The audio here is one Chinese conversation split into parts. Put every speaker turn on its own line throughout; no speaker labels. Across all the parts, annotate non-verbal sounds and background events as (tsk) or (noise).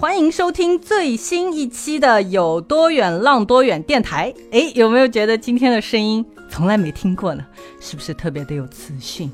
欢迎收听最新一期的《有多远浪多远》电台。哎，有没有觉得今天的声音从来没听过呢？是不是特别的有磁性？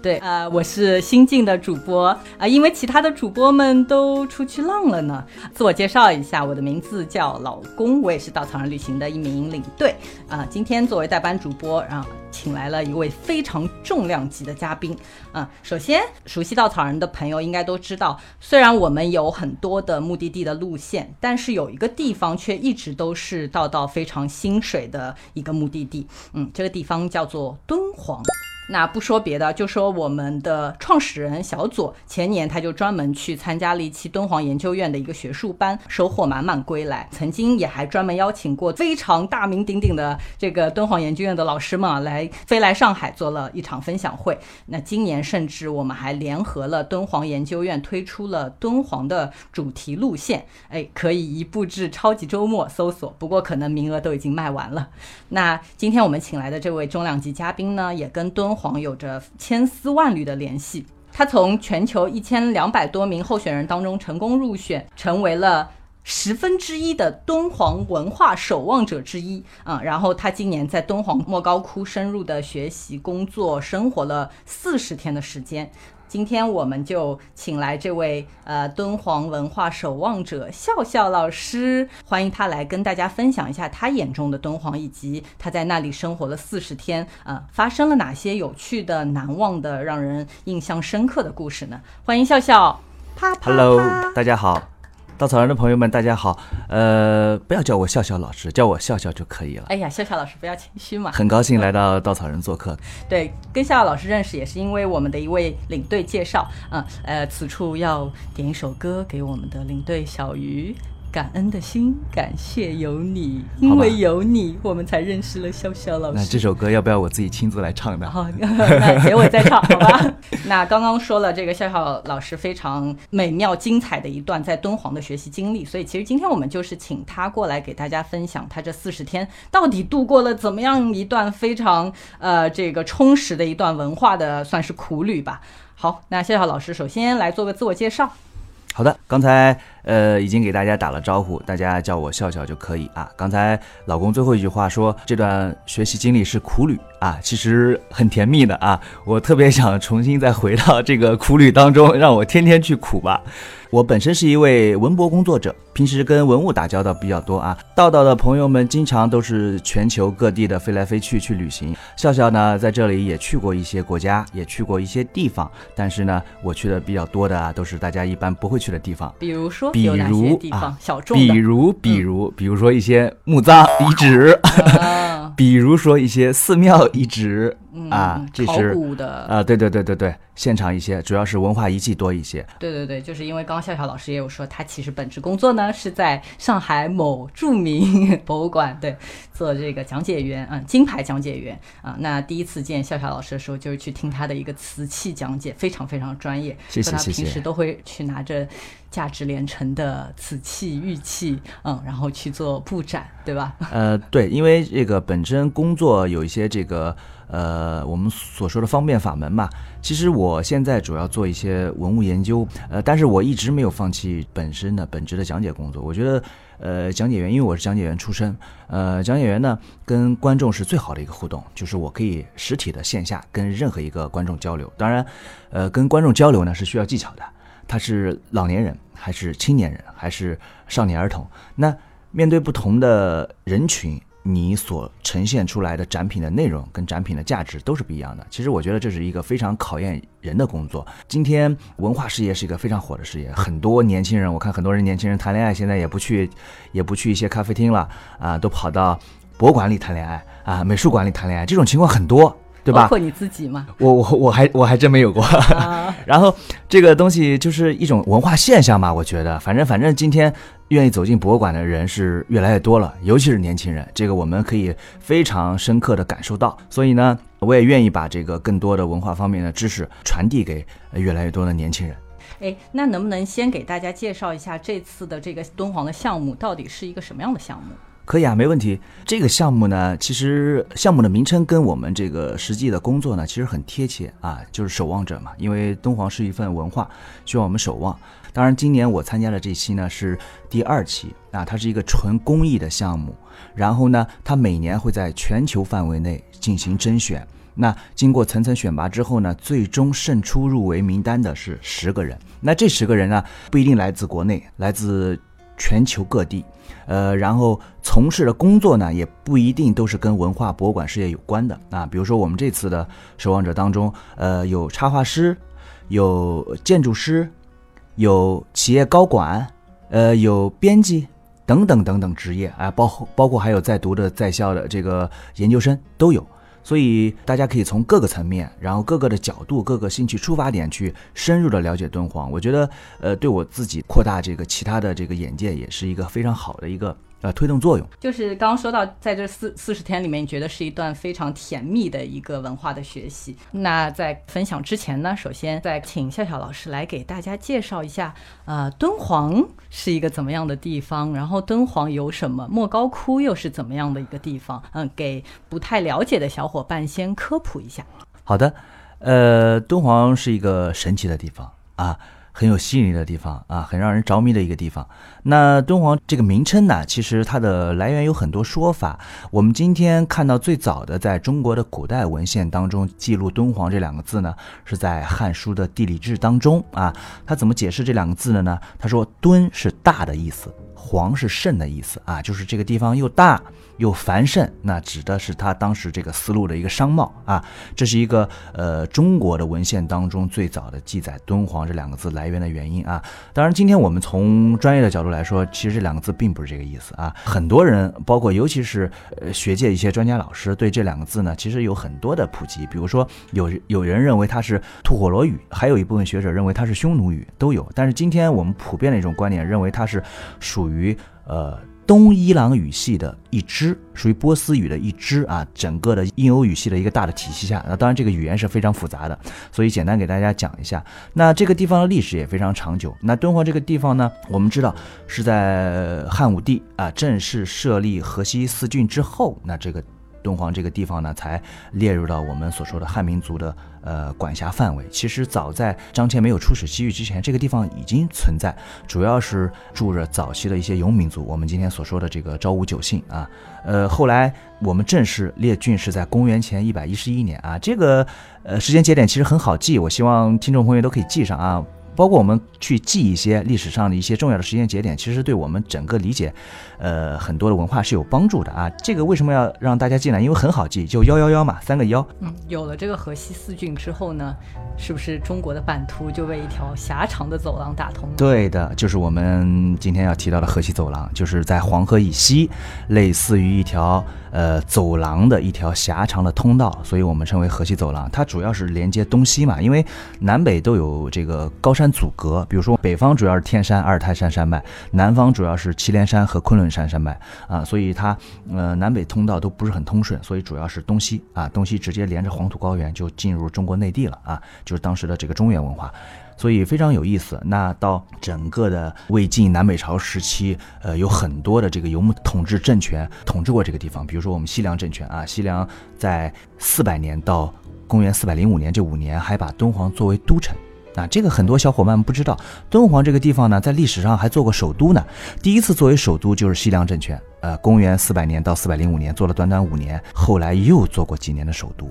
对，呃，我是新晋的主播啊，因为其他的主播们都出去浪了呢。自我介绍一下，我的名字叫老公，我也是稻草人旅行的一名领队啊。今天作为代班主播，然后请来了一位非常重量级的嘉宾啊。首先，熟悉稻草人的朋友应该都知道，虽然我们有很多的目的地的路线，但是有一个地方却一直都是到到非常心水的一个目的地。嗯，这个地方叫做敦煌。那不说别的，就说我们的创始人小左，前年他就专门去参加了一期敦煌研究院的一个学术班，收获满满归来。曾经也还专门邀请过非常大名鼎鼎的这个敦煌研究院的老师们啊，来飞来上海做了一场分享会。那今年甚至我们还联合了敦煌研究院推出了敦煌的主题路线，哎，可以一步至超级周末搜索。不过可能名额都已经卖完了。那今天我们请来的这位重量级嘉宾呢，也跟敦煌有着千丝万缕的联系。他从全球一千两百多名候选人当中成功入选，成为了十分之一的敦煌文化守望者之一啊。然后他今年在敦煌莫高窟深入的学习、工作、生活了四十天的时间。今天我们就请来这位呃敦煌文化守望者笑笑老师，欢迎他来跟大家分享一下他眼中的敦煌，以及他在那里生活了四十天，呃，发生了哪些有趣的、难忘的、让人印象深刻的故事呢？欢迎笑笑，啪啪啪。
Hello，大家好，稻草人的朋友们，大家好。呃，不要叫我笑笑老师，叫我笑笑就可以了。
哎呀，笑笑老师不要谦虚嘛。
很高兴来到稻草人做客。(laughs)
对，跟笑笑老师认识也是因为我们的一位领队介绍，嗯，呃，此处要点一首歌给我们的领队小鱼。感恩的心，感谢有你，因为有你，我们才认识了笑笑老师。
那这首歌要不要我自己亲自来唱的？
好，(laughs) 那结尾再唱，好吧？(laughs) 那刚刚说了这个笑笑老师非常美妙精彩的一段在敦煌的学习经历，所以其实今天我们就是请他过来给大家分享他这四十天到底度过了怎么样一段非常呃这个充实的一段文化的算是苦旅吧。好，那笑笑老师首先来做个自我介绍。
好的，刚才呃已经给大家打了招呼，大家叫我笑笑就可以啊。刚才老公最后一句话说这段学习经历是苦旅啊，其实很甜蜜的啊。我特别想重新再回到这个苦旅当中，让我天天去苦吧。我本身是一位文博工作者，平时跟文物打交道比较多啊。道道的朋友们经常都是全球各地的飞来飞去去旅行。笑笑呢，在这里也去过一些国家，也去过一些地方，但是呢，我去的比较多的啊，都是大家一般不会去的地方。
比如说，
比如
地方、
啊，
小众的，
比如比如、比如说一些墓葬遗址，
啊 (laughs)
比如说一些寺庙遗址、
嗯
啊，这
考
是
古的
啊，对对对对对，现场一些，主要是文化遗迹多一些。
对对对，就是因为刚刚笑笑老师也有说，他其实本职工作呢是在上海某著名 (laughs) 博物馆对做这个讲解员，嗯，金牌讲解员啊。那第一次见笑笑老师的时候，就是去听他的一个瓷器讲解，非常非常专业。
谢谢谢谢
平时都会去拿着价值连城的瓷器、玉器，嗯，然后去做布展，对吧？(laughs)
呃，对，因为这个本身工作有一些这个呃我们所说的方便法门嘛。其实我现在主要做一些文物研究，呃，但是我一直没有放弃本身的本职的讲解工作。我觉得，呃，讲解员，因为我是讲解员出身，呃，讲解员呢跟观众是最好的一个互动，就是我可以实体的线下跟任何一个观众交流。当然，呃，跟观众交流呢是需要技巧的，他是老年人还是青年人还是少年儿童，那面对不同的人群。你所呈现出来的展品的内容跟展品的价值都是不一样的。其实我觉得这是一个非常考验人的工作。今天文化事业是一个非常火的事业，很多年轻人，我看很多人年轻人谈恋爱，现在也不去，也不去一些咖啡厅了啊，都跑到博物馆里谈恋爱啊，美术馆里谈恋爱，这种情况很多。对对吧？包
括你自己嘛。
我我我还我还真没有过。(laughs) 然后这个东西就是一种文化现象嘛，我觉得，反正反正今天愿意走进博物馆的人是越来越多了，尤其是年轻人，这个我们可以非常深刻的感受到。所以呢，我也愿意把这个更多的文化方面的知识传递给越来越多的年轻人。
哎，那能不能先给大家介绍一下这次的这个敦煌的项目到底是一个什么样的项目？
可以啊，没问题。这个项目呢，其实项目的名称跟我们这个实际的工作呢，其实很贴切啊，就是守望者嘛。因为敦煌是一份文化，需要我们守望。当然，今年我参加的这期呢是第二期啊，它是一个纯公益的项目。然后呢，它每年会在全球范围内进行甄选。那经过层层选拔之后呢，最终胜出入围名单的是十个人。那这十个人呢，不一定来自国内，来自全球各地。呃，然后从事的工作呢，也不一定都是跟文化博物馆事业有关的啊。比如说我们这次的守望者当中，呃，有插画师，有建筑师，有企业高管，呃，有编辑等等等等职业啊，包包括还有在读的在校的这个研究生都有。所以大家可以从各个层面，然后各个的角度、各个兴趣出发点去深入的了解敦煌。我觉得，呃，对我自己扩大这个其他的这个眼界，也是一个非常好的一个。呃，推动作用
就是刚刚说到，在这四四十天里面，你觉得是一段非常甜蜜的一个文化的学习。那在分享之前呢，首先再请笑笑老师来给大家介绍一下，呃，敦煌是一个怎么样的地方，然后敦煌有什么，莫高窟又是怎么样的一个地方？嗯，给不太了解的小伙伴先科普一下。
好的，呃，敦煌是一个神奇的地方啊。很有吸引力的地方啊，很让人着迷的一个地方。那敦煌这个名称呢，其实它的来源有很多说法。我们今天看到最早的在中国的古代文献当中记录敦煌这两个字呢，是在《汉书》的地理志当中啊。它怎么解释这两个字的呢？他说“敦”是大的意思，“煌”是盛的意思啊，就是这个地方又大。又繁盛，那指的是他当时这个思路的一个商贸啊，这是一个呃中国的文献当中最早的记载敦煌这两个字来源的原因啊。当然，今天我们从专业的角度来说，其实这两个字并不是这个意思啊。很多人，包括尤其是呃学界一些专家老师，对这两个字呢，其实有很多的普及。比如说，有有人认为它是吐火罗语，还有一部分学者认为它是匈奴语，都有。但是今天我们普遍的一种观点认为它是属于呃。东伊朗语系的一支，属于波斯语的一支啊，整个的印欧语系的一个大的体系下，那当然这个语言是非常复杂的，所以简单给大家讲一下。那这个地方的历史也非常长久。那敦煌这个地方呢，我们知道是在汉武帝啊正式设立河西四郡之后，那这个。敦煌这个地方呢，才列入到我们所说的汉民族的呃管辖范围。其实早在张骞没有出使西域之前，这个地方已经存在，主要是住着早期的一些游民族。我们今天所说的这个昭武九姓啊，呃，后来我们正式列郡是在公元前一百一十一年啊，这个呃时间节点其实很好记，我希望听众朋友都可以记上啊。包括我们去记一些历史上的一些重要的时间节点，其实对我们整个理解，呃，很多的文化是有帮助的啊。这个为什么要让大家记呢？因为很好记，就幺幺幺嘛，三个幺。
嗯，有了这个河西四郡之后呢，是不是中国的版图就被一条狭长的走廊打通了？
对的，就是我们今天要提到的河西走廊，就是在黄河以西，类似于一条。呃，走廊的一条狭长的通道，所以我们称为河西走廊。它主要是连接东西嘛，因为南北都有这个高山阻隔。比如说，北方主要是天山、阿尔泰山山脉，南方主要是祁连山和昆仑山山脉啊，所以它呃南北通道都不是很通顺，所以主要是东西啊，东西直接连着黄土高原就进入中国内地了啊，就是当时的这个中原文化。所以非常有意思。那到整个的魏晋南北朝时期，呃，有很多的这个游牧统治政权统治过这个地方。比如说我们西凉政权啊，西凉在四百年到公元四百零五年这五年，还把敦煌作为都城。啊，这个很多小伙伴不知道，敦煌这个地方呢，在历史上还做过首都呢。第一次作为首都就是西凉政权，呃，公元四百年到四百零五年做了短短五年，后来又做过几年的首都。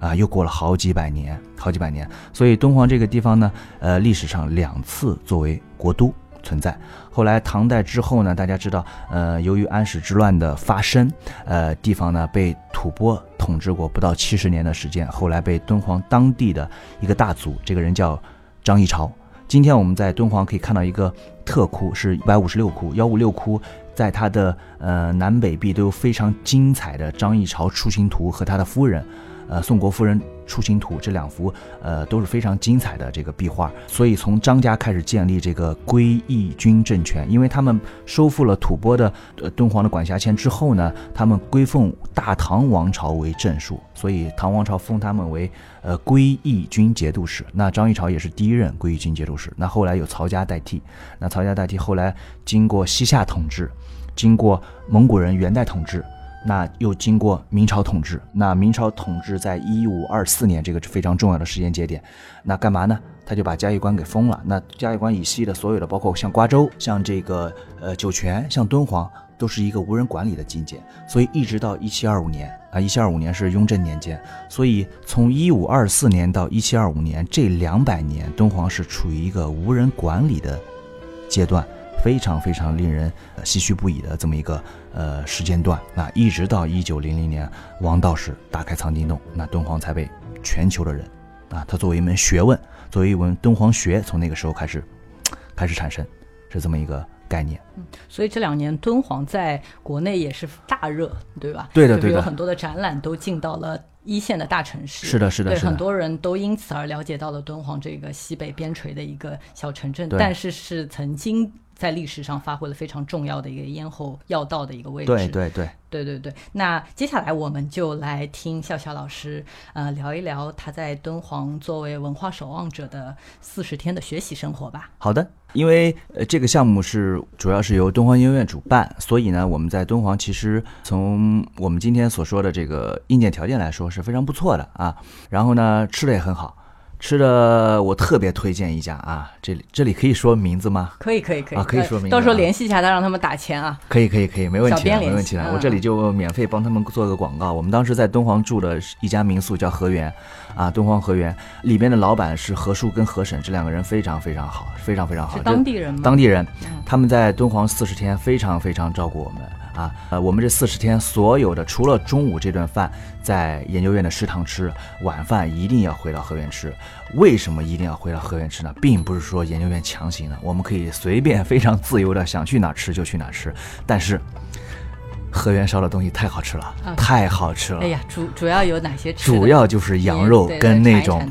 啊，又过了好几百年，好几百年，所以敦煌这个地方呢，呃，历史上两次作为国都存在。后来唐代之后呢，大家知道，呃，由于安史之乱的发生，呃，地方呢被吐蕃统治过不到七十年的时间，后来被敦煌当地的一个大族，这个人叫张议潮。今天我们在敦煌可以看到一个特窟，是一百五十六窟，幺五六窟，在它的呃南北壁都有非常精彩的张议潮出行图和他的夫人。呃《宋国夫人出行图》这两幅呃都是非常精彩的这个壁画。所以从张家开始建立这个归义军政权，因为他们收复了吐蕃的呃敦煌的管辖权之后呢，他们归奉大唐王朝为正数，所以唐王朝封他们为呃归义军节度使。那张议潮也是第一任归义军节度使。那后来有曹家代替，那曹家代替后来经过西夏统治。经过蒙古人元代统治，那又经过明朝统治。那明朝统治在一五二四年这个非常重要的时间节点，那干嘛呢？他就把嘉峪关给封了。那嘉峪关以西的所有的，包括像瓜州、像这个呃酒泉、像敦煌，都是一个无人管理的境界。所以一直到一七二五年啊，一七二五年是雍正年间。所以从一五二四年到一七二五年这两百年，敦煌是处于一个无人管理的阶段。非常非常令人唏嘘不已的这么一个呃时间段，那一直到一九零零年王道士打开藏经洞，那敦煌才被全球的人啊，它作为一门学问，作为一门敦煌学，从那个时候开始 (tsk) 开始产生，是这么一个概念。
嗯，所以这两年敦煌在国内也是大热，对吧？
对的，对的，
有很多的展览都进到了一线的大城市。
是的，是的，
对，很多人都因此而了解到了敦煌这个西北边陲的一个小城镇，但是是曾经。在历史上发挥了非常重要的一个咽喉要道的一个位置。
对对对
对对对。那接下来我们就来听笑笑老师呃聊一聊他在敦煌作为文化守望者的四十天的学习生活吧。
好的，因为呃这个项目是主要是由敦煌音乐院主办，所以呢我们在敦煌其实从我们今天所说的这个硬件条件来说是非常不错的啊，然后呢吃的也很好。吃的我特别推荐一家啊，这里这里可以说名字吗？
可以可以可以
啊，可以说名字。
到时候联系一下他，让他们打钱啊。
可以可以可以，没问题没问题
的。
我这里就免费帮他们做个广告。我们当时在敦煌住的一家民宿叫和园，啊，敦煌和园里边的老板是何叔跟何婶这两个人非常非常好，非常非常好。
是当地人吗？
当地人，他们在敦煌四十天非常非常照顾我们。啊，呃，我们这四十天所有的，除了中午这顿饭在研究院的食堂吃，晚饭一定要回到河源吃。为什么一定要回到河源吃呢？并不是说研究院强行的，我们可以随便、非常自由的想去哪吃就去哪吃。但是河源烧的东西太好吃了，太好吃了。
哎呀，主主要有哪些吃？
主要就是羊肉跟那种，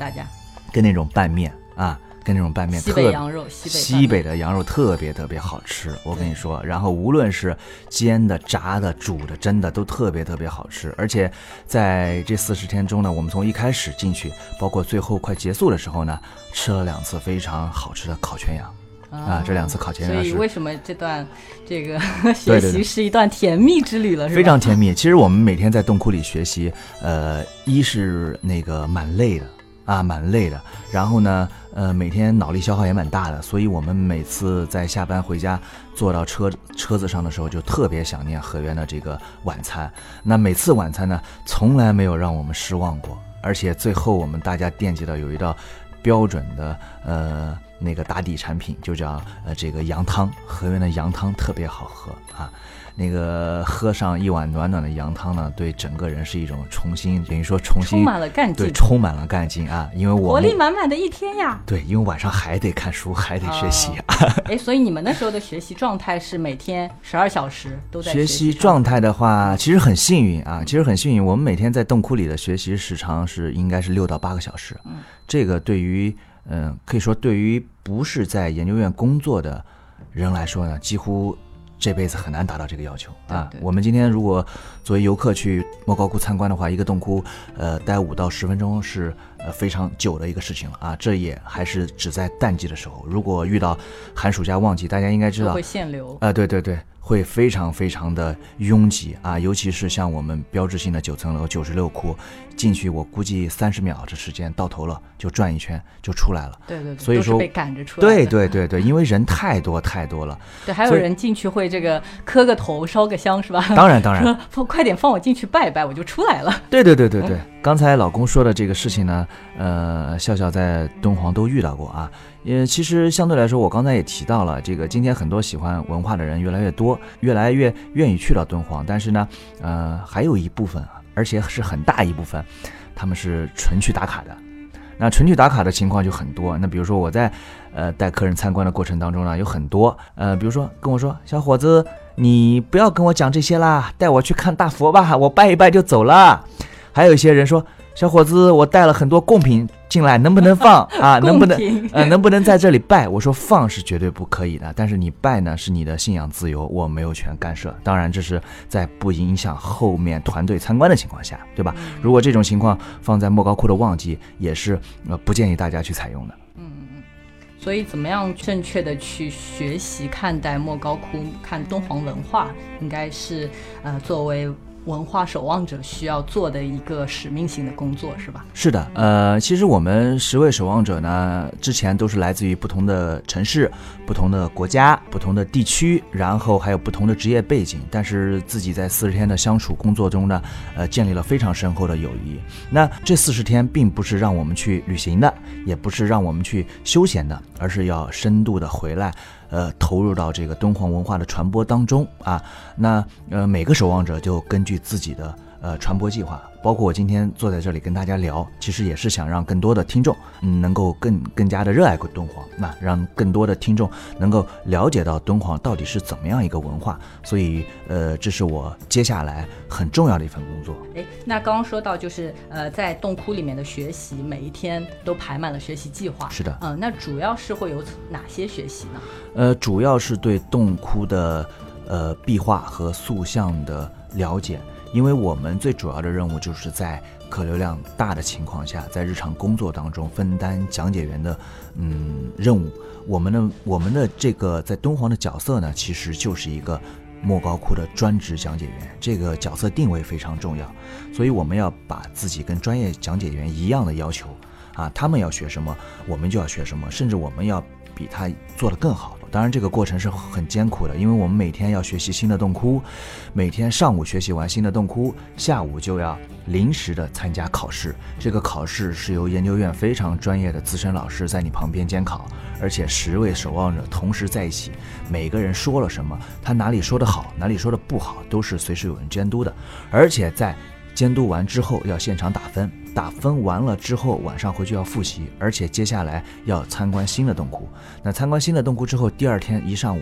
跟那种拌面啊。跟那种拌面，
西北羊肉，
西北的羊肉特别特别好吃，我跟你说。然后无论是煎的、炸的、煮的、蒸的，都特别特别好吃。而且在这四十天中呢，我们从一开始进去，包括最后快结束的时候呢，吃了两次非常好吃的烤全羊啊。这两次烤全羊，
所以为什么这段这个 (laughs) 学习是一段甜蜜之旅了？
非常甜蜜。其实我们每天在洞窟里学习，呃，一是那个蛮累的。啊，蛮累的。然后呢，呃，每天脑力消耗也蛮大的，所以我们每次在下班回家坐到车车子上的时候，就特别想念河源的这个晚餐。那每次晚餐呢，从来没有让我们失望过。而且最后我们大家惦记到有一道标准的呃那个打底产品，就叫呃这个羊汤。河源的羊汤特别好喝啊。那个喝上一碗暖暖的羊汤呢，对整个人是一种重新，等于说重新
充满了干劲，
对，充满了干劲啊！因为我
活力满满的一天呀。
对，因为晚上还得看书，还得学习。(laughs)
哎，所以你们那时候的学习状态是每天十二小时都在
学
习
状态的话，其实很幸运啊，其实很幸运。我们每天在洞窟里的学习时长是应该是六到八个小时。嗯，这个对于嗯，可以说对于不是在研究院工作的人来说呢，几乎。这辈子很难达到这个要求啊！我们今天如果作为游客去莫高窟参观的话，一个洞窟，呃，待五到十分钟是呃非常久的一个事情了啊！这也还是只在淡季的时候，如果遇到寒暑假旺季，大家应该知道
会限流
啊！对对对。会非常非常的拥挤啊，尤其是像我们标志性的九层楼九十六窟，进去我估计三十秒的时间到头了，就转一圈就出来了。
对对对，
所以说
被赶着出
来。对对对对，因为人太多太多了。(laughs)
对，还有人进去会这个磕个头、烧个香是吧？
当 (laughs) 然当然，放
快点放我进去拜拜，我就出来了。
对对对对对，刚才老公说的这个事情呢，呃，笑笑在敦煌都遇到过啊。也其实相对来说，我刚才也提到了，这个今天很多喜欢文化的人越来越多，越来越愿意去到敦煌。但是呢，呃，还有一部分，而且是很大一部分，他们是纯去打卡的。那纯去打卡的情况就很多。那比如说我在呃带客人参观的过程当中呢，有很多呃，比如说跟我说，小伙子，你不要跟我讲这些啦，带我去看大佛吧，我拜一拜就走了。还有一些人说。小伙子，我带了很多贡品进来，能不能放 (laughs) 啊？能不能呃，能不能在这里拜？我说放是绝对不可以的，但是你拜呢是你的信仰自由，我没有权干涉。当然，这是在不影响后面团队参观的情况下，对吧？如果这种情况放在莫高窟的旺季，也是呃不建议大家去采用的。
所以，怎么样正确的去学习看待莫高窟、看敦煌文化，应该是呃作为文化守望者需要做的一个使命性的工作，是吧？
是的，呃，其实我们十位守望者呢，之前都是来自于不同的城市、不同的国家、不同的地区，然后还有不同的职业背景，但是自己在四十天的相处工作中呢，呃，建立了非常深厚的友谊。那这四十天并不是让我们去旅行的，也不是让我们去休闲的，而是要深度的回来。呃，投入到这个敦煌文化的传播当中啊，那呃每个守望者就根据自己的呃传播计划，包括我今天坐在这里跟大家聊，其实也是想让更多的听众嗯能够更更加的热爱敦煌，那让更多的听众能够了解到敦煌到底是怎么样一个文化，所以呃这是我接下来很重要的一份工作。
哎，那刚刚说到就是呃在洞窟里面的学习，每一天都排满了学习计划。
是的，
嗯、那主要是会有哪些学习呢？
呃，主要是对洞窟的呃壁画和塑像的了解，因为我们最主要的任务就是在客流量大的情况下，在日常工作当中分担讲解员的嗯任务。我们的我们的这个在敦煌的角色呢，其实就是一个莫高窟的专职讲解员，这个角色定位非常重要，所以我们要把自己跟专业讲解员一样的要求啊，他们要学什么，我们就要学什么，甚至我们要比他做得更好。当然，这个过程是很艰苦的，因为我们每天要学习新的洞窟，每天上午学习完新的洞窟，下午就要临时的参加考试。这个考试是由研究院非常专业的资深老师在你旁边监考，而且十位守望者同时在一起，每个人说了什么，他哪里说得好，哪里说的不好，都是随时有人监督的，而且在。监督完之后要现场打分，打分完了之后晚上回去要复习，而且接下来要参观新的洞窟。那参观新的洞窟之后，第二天一上午，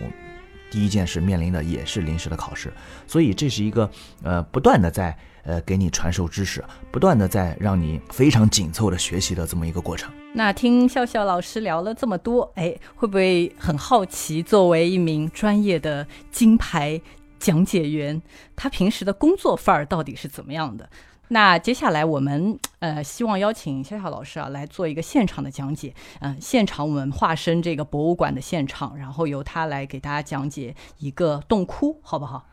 第一件事面临的也是临时的考试。所以这是一个呃不断的在呃给你传授知识，不断的在让你非常紧凑的学习的这么一个过程。(laughs)
那听笑笑老师聊了这么多，哎，会不会很好奇？作为一名专业的金牌。讲解员他平时的工作范儿到底是怎么样的？那接下来我们呃希望邀请笑笑老师啊来做一个现场的讲解，嗯、现场我们化身这个博物馆的现场，然后由他来给大家讲解一个洞窟，好不好？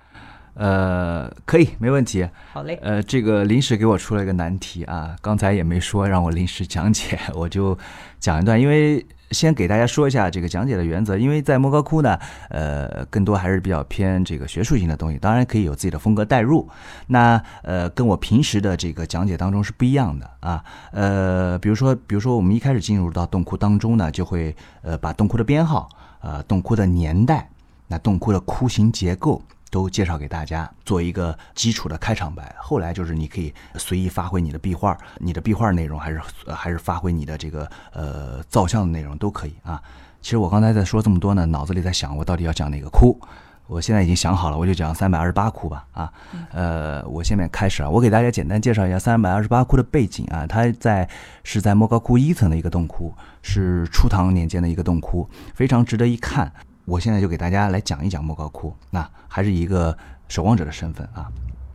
呃，可以，没问题。
好嘞。
呃，这个临时给我出了一个难题啊，刚才也没说让我临时讲解，(laughs) 我就讲一段，因为。先给大家说一下这个讲解的原则，因为在莫高窟呢，呃，更多还是比较偏这个学术性的东西，当然可以有自己的风格带入。那呃，跟我平时的这个讲解当中是不一样的啊。呃，比如说，比如说我们一开始进入到洞窟当中呢，就会呃把洞窟的编号、呃洞窟的年代、那洞窟的窟形结构。都介绍给大家，做一个基础的开场白。后来就是你可以随意发挥你的壁画，你的壁画内容还是还是发挥你的这个呃造像的内容都可以啊。其实我刚才在说这么多呢，脑子里在想我到底要讲哪个窟。我现在已经想好了，我就讲三百二十八窟吧啊。呃，我下面开始啊，我给大家简单介绍一下三百二十八窟的背景啊。它在是在莫高窟一层的一个洞窟，是初唐年间的一个洞窟，非常值得一看。我现在就给大家来讲一讲莫高窟，那还是一个守望者的身份啊。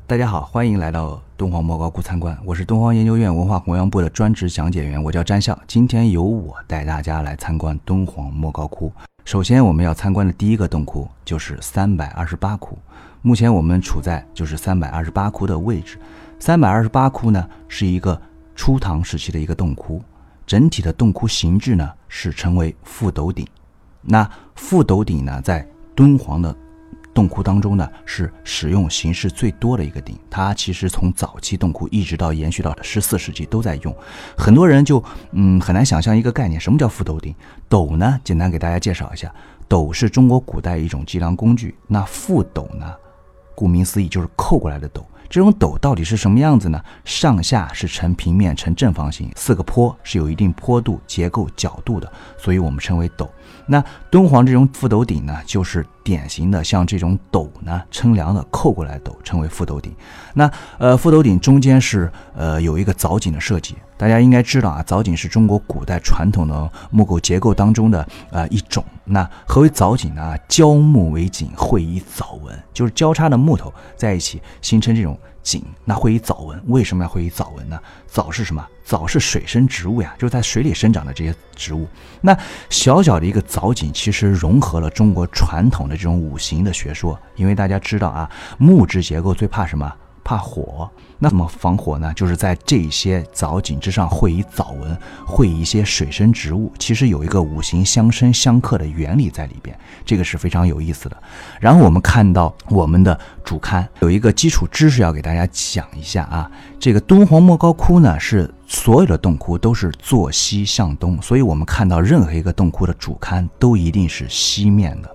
大家好，欢迎来到敦煌莫高窟参观，我是敦煌研究院文化弘扬部的专职讲解员，我叫詹笑。今天由我带大家来参观敦煌莫高窟。首先我们要参观的第一个洞窟就是三百二十八窟，目前我们处在就是三百二十八窟的位置。三百二十八窟呢是一个初唐时期的一个洞窟，整体的洞窟形制呢是称为覆斗顶。那覆斗顶呢，在敦煌的洞窟当中呢，是使用形式最多的一个顶。它其实从早期洞窟一直到延续到十四世纪都在用。很多人就嗯很难想象一个概念，什么叫覆斗顶？斗呢，简单给大家介绍一下，斗是中国古代一种计量工具。那覆斗呢，顾名思义就是扣过来的斗。这种斗到底是什么样子呢？上下是呈平面呈正方形，四个坡是有一定坡度、结构、角度的，所以我们称为斗。那敦煌这种覆斗顶呢，就是典型的像这种斗呢，称量的扣过来斗，称为覆斗顶。那呃，覆斗顶中间是呃有一个藻井的设计，大家应该知道啊，藻井是中国古代传统的木构结构当中的呃一种。那何为藻井呢？交木为井，会以藻纹，就是交叉的木头在一起形成这种。井那会以藻纹，为什么要会以藻纹呢？藻是什么？藻是水生植物呀，就是在水里生长的这些植物。那小小的一个藻井，其实融合了中国传统的这种五行的学说。因为大家知道啊，木质结构最怕什么？怕火。那么防火呢？就是在这些藻井之上会以藻纹，会以一些水生植物，其实有一个五行相生相克的原理在里边，这个是非常有意思的。然后我们看到我们的主龛有一个基础知识要给大家讲一下啊，这个敦煌莫高窟呢是所有的洞窟都是坐西向东，所以我们看到任何一个洞窟的主龛都一定是西面的，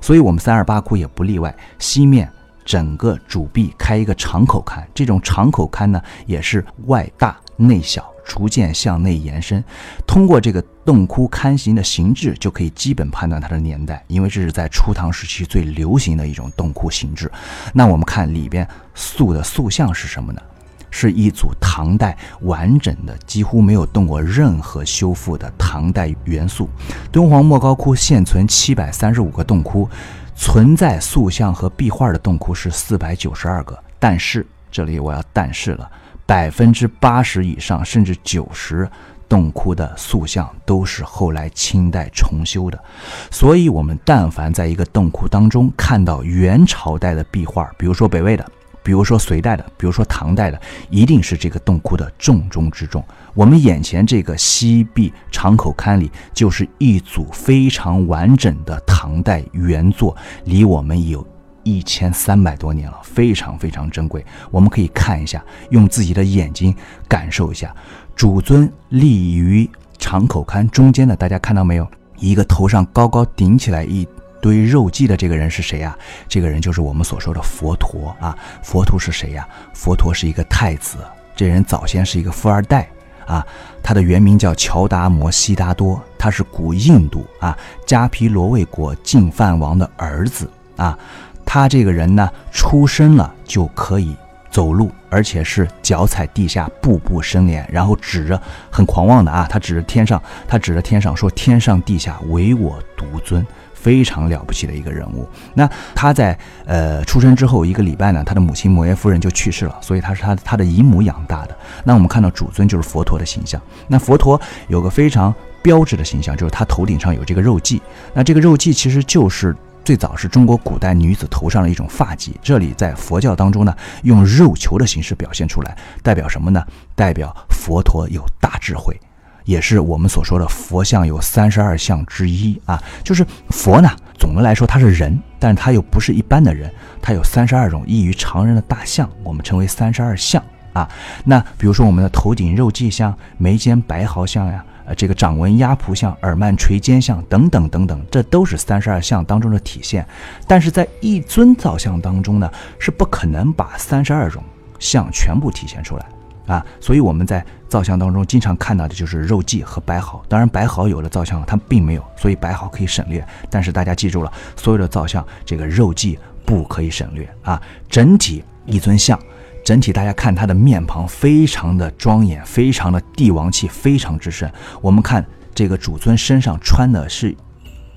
所以我们三二八窟也不例外，西面。整个主壁开一个长口龛，这种长口龛呢，也是外大内小，逐渐向内延伸。通过这个洞窟龛形的形制，就可以基本判断它的年代，因为这是在初唐时期最流行的一种洞窟形制。那我们看里边塑的塑像是什么呢？是一组唐代完整的、几乎没有动过任何修复的唐代元素。敦煌莫高窟现存七百三十五个洞窟。存在塑像和壁画的洞窟是四百九十二个，但是这里我要但是了，百分之八十以上甚至九十洞窟的塑像都是后来清代重修的，所以我们但凡在一个洞窟当中看到元朝代的壁画，比如说北魏的。比如说隋代的，比如说唐代的，一定是这个洞窟的重中之重。我们眼前这个西壁长口龛里，就是一组非常完整的唐代原作，离我们有一千三百多年了，非常非常珍贵。我们可以看一下，用自己的眼睛感受一下，主尊立于长口龛中间的，大家看到没有？一个头上高高顶起来一。堆肉髻的这个人是谁呀？这个人就是我们所说的佛陀啊。佛陀是谁呀？佛陀是一个太子，这人早先是一个富二代啊。他的原名叫乔达摩悉达多，他是古印度啊迦毗罗卫国净饭王的儿子啊。他这个人呢，出生了就可以走路，而且是脚踩地下，步步生莲，然后指着很狂妄的啊，他指着天上，他指着天上说：“天上地下唯我独尊。”非常了不起的一个人物。那他在呃出生之后一个礼拜呢，他的母亲摩耶夫人就去世了，所以他是他他的姨母养大的。那我们看到主尊就是佛陀的形象。那佛陀有个非常标志的形象，就是他头顶上有这个肉髻。那这个肉髻其实就是最早是中国古代女子头上的一种发髻。这里在佛教当中呢，用肉球的形式表现出来，代表什么呢？代表佛陀有大智慧。也是我们所说的佛像有三十二相之一啊，就是佛呢，总的来说他是人，但是他又不是一般的人，他有三十二种异于常人的大相，我们称为三十二相啊。那比如说我们的头顶肉髻像、眉间白毫像呀，呃，这个掌纹压蹼像、耳曼垂肩像等等等等，这都是三十二相当中的体现。但是在一尊造像当中呢，是不可能把三十二种相全部体现出来。啊，所以我们在造像当中经常看到的就是肉髻和白毫。当然，白毫有的造像它并没有，所以白毫可以省略。但是大家记住了，所有的造像这个肉髻不可以省略啊。整体一尊像，整体大家看它的面庞非常的庄严，非常的帝王气非常之盛。我们看这个主尊身上穿的是。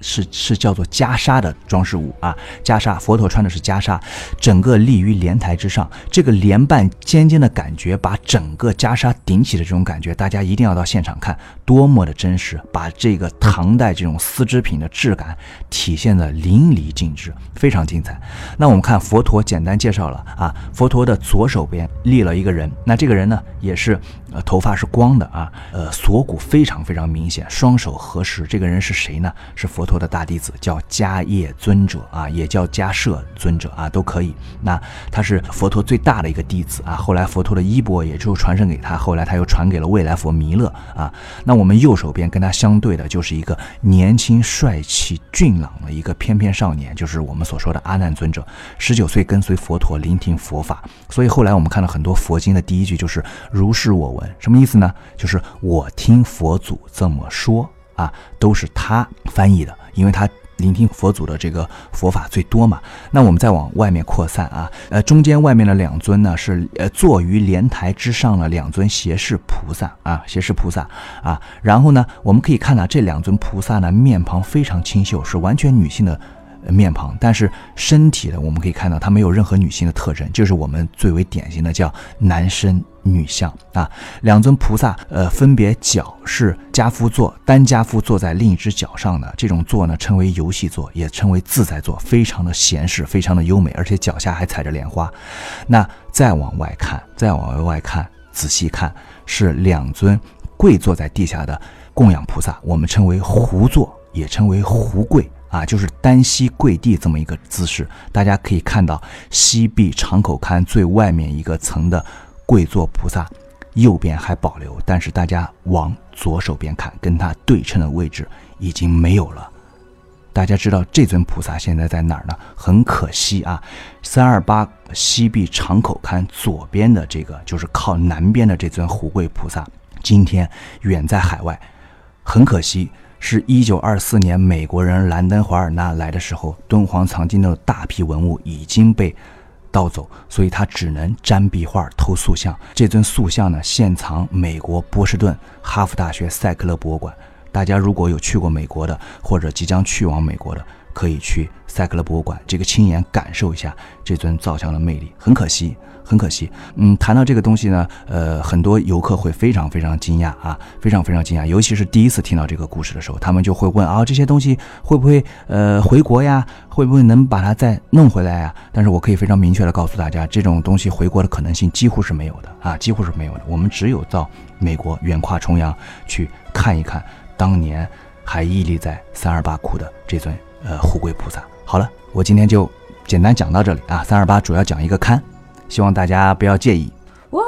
是是叫做袈裟的装饰物啊，袈裟，佛陀穿的是袈裟，整个立于莲台之上，这个莲瓣尖尖的感觉，把整个袈裟顶起的这种感觉，大家一定要到现场看，多么的真实，把这个唐代这种丝织品的质感体现的淋漓尽致，非常精彩。那我们看佛陀，简单介绍了啊，佛陀的左手边立了一个人，那这个人呢，也是呃头发是光的啊，呃锁骨非常非常明显，双手合十，这个人是谁呢？是佛。陀的大弟子叫迦叶尊者啊，也叫迦摄尊者啊，都可以。那他是佛陀最大的一个弟子啊。后来佛陀的衣钵也就传承给他，后来他又传给了未来佛弥勒啊。那我们右手边跟他相对的就是一个年轻帅气俊朗的一个翩翩少年，就是我们所说的阿难尊者。十九岁跟随佛陀聆听佛法，所以后来我们看到很多佛经的第一句就是如是我闻，什么意思呢？就是我听佛祖这么说。啊，都是他翻译的，因为他。聆听佛祖的这个佛法最多嘛？那我们再往外面扩散啊，呃，中间外面的两尊呢是呃坐于莲台之上的两尊胁侍菩萨啊，胁侍菩萨啊。然后呢，我们可以看到这两尊菩萨呢面庞非常清秀，是完全女性的面庞，但是身体呢，我们可以看到它没有任何女性的特征，就是我们最为典型的叫男身。女相啊，两尊菩萨，呃，分别脚是家夫坐，单家夫坐在另一只脚上的这种坐呢，称为游戏坐，也称为自在坐，非常的闲适，非常的优美，而且脚下还踩着莲花。那再往外看，再往外看，仔细看，是两尊跪坐在地下的供养菩萨，我们称为胡坐，也称为胡跪啊，就是单膝跪地这么一个姿势。大家可以看到西壁长口龛最外面一个层的。跪坐菩萨，右边还保留，但是大家往左手边看，跟它对称的位置已经没有了。大家知道这尊菩萨现在在哪儿呢？很可惜啊，三二八西壁长口龛左边的这个，就是靠南边的这尊胡跪菩萨，今天远在海外。很可惜，是一九二四年美国人兰登·华尔纳来的时候，敦煌藏经的大批文物已经被。盗走，所以他只能粘壁画、偷塑像。这尊塑像呢，现藏美国波士顿哈佛大学塞克勒博物馆。大家如果有去过美国的，或者即将去往美国的，可以去塞克勒博物馆，这个亲眼感受一下这尊造像的魅力。很可惜。很可惜，嗯，谈到这个东西呢，呃，很多游客会非常非常惊讶啊，非常非常惊讶，尤其是第一次听到这个故事的时候，他们就会问啊，这些东西会不会呃回国呀？会不会能把它再弄回来呀？但是我可以非常明确的告诉大家，这种东西回国的可能性几乎是没有的啊，几乎是没有的。我们只有到美国远跨重洋去看一看当年还屹立在三二八窟的这尊呃护贵菩萨。好了，我今天就简单讲到这里啊，三二八主要讲一个龛。希望大家不要介意。
哇，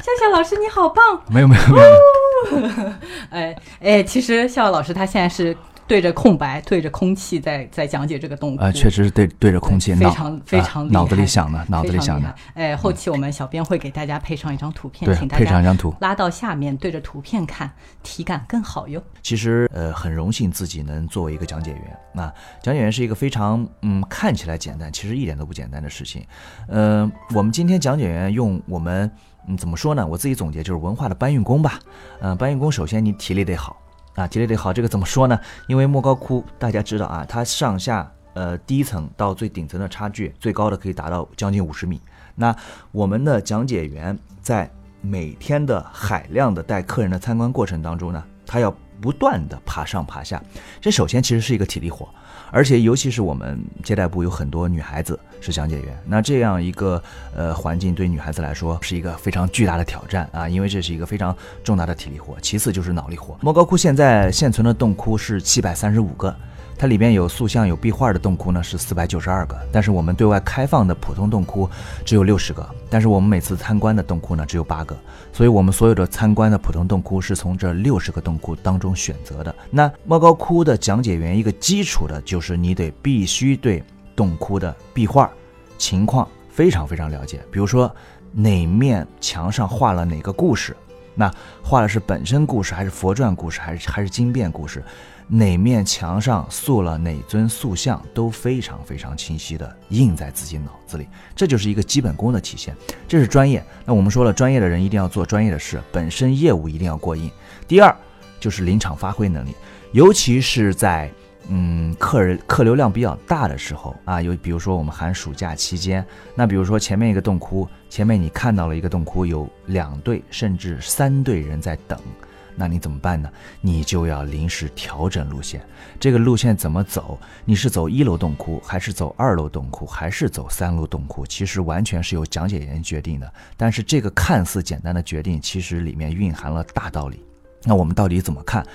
笑笑老师你好棒！
没有没有没有。(laughs)
哎哎，其实笑笑老师他现在是。对着空白，对着空气，在在讲解这个动作。
呃，确实是对对着空气，
非常非常
脑子里想的，脑子里想的。
哎，后期我们小编会给大家配上一张图片，请大
家配上一张图，
拉到下面对着图片看，体感更好哟。
其实呃，很荣幸自己能作为一个讲解员。那讲解员是一个非常嗯看起来简单，其实一点都不简单的事情。嗯，我们今天讲解员用我们嗯怎么说呢？我自己总结就是文化的搬运工吧。嗯，搬运工首先你体力得好。啊，体力得好，这个怎么说呢？因为莫高窟大家知道啊，它上下呃第一层到最顶层的差距，最高的可以达到将近五十米。那我们的讲解员在每天的海量的带客人的参观过程当中呢，他要不断的爬上爬下，这首先其实是一个体力活。而且，尤其是我们接待部有很多女孩子是讲解员，那这样一个呃环境对女孩子来说是一个非常巨大的挑战啊，因为这是一个非常重大的体力活。其次就是脑力活。莫高窟现在现存的洞窟是七百三十五个。它里面有塑像、有壁画的洞窟呢是四百九十二个，但是我们对外开放的普通洞窟只有六十个，但是我们每次参观的洞窟呢只有八个，所以我们所有的参观的普通洞窟是从这六十个洞窟当中选择的。那莫高窟的讲解员一个基础的就是你得必须对洞窟的壁画情况非常非常了解，比如说哪面墙上画了哪个故事，那画的是本身故事还是佛传故事还是还是经变故事。哪面墙上塑了哪尊塑像都非常非常清晰的印在自己脑子里，这就是一个基本功的体现，这是专业。那我们说了，专业的人一定要做专业的事，本身业务一定要过硬。第二就是临场发挥能力，尤其是在。嗯，客人客流量比较大的时候啊，有比如说我们寒暑假期间，那比如说前面一个洞窟，前面你看到了一个洞窟，有两队甚至三队人在等，那你怎么办呢？你就要临时调整路线。这个路线怎么走？你是走一楼洞窟，还是走二楼洞窟，还是走三楼洞窟？其实完全是由讲解员决定的。但是这个看似简单的决定，其实里面蕴含了大道理。那我们到底怎么看？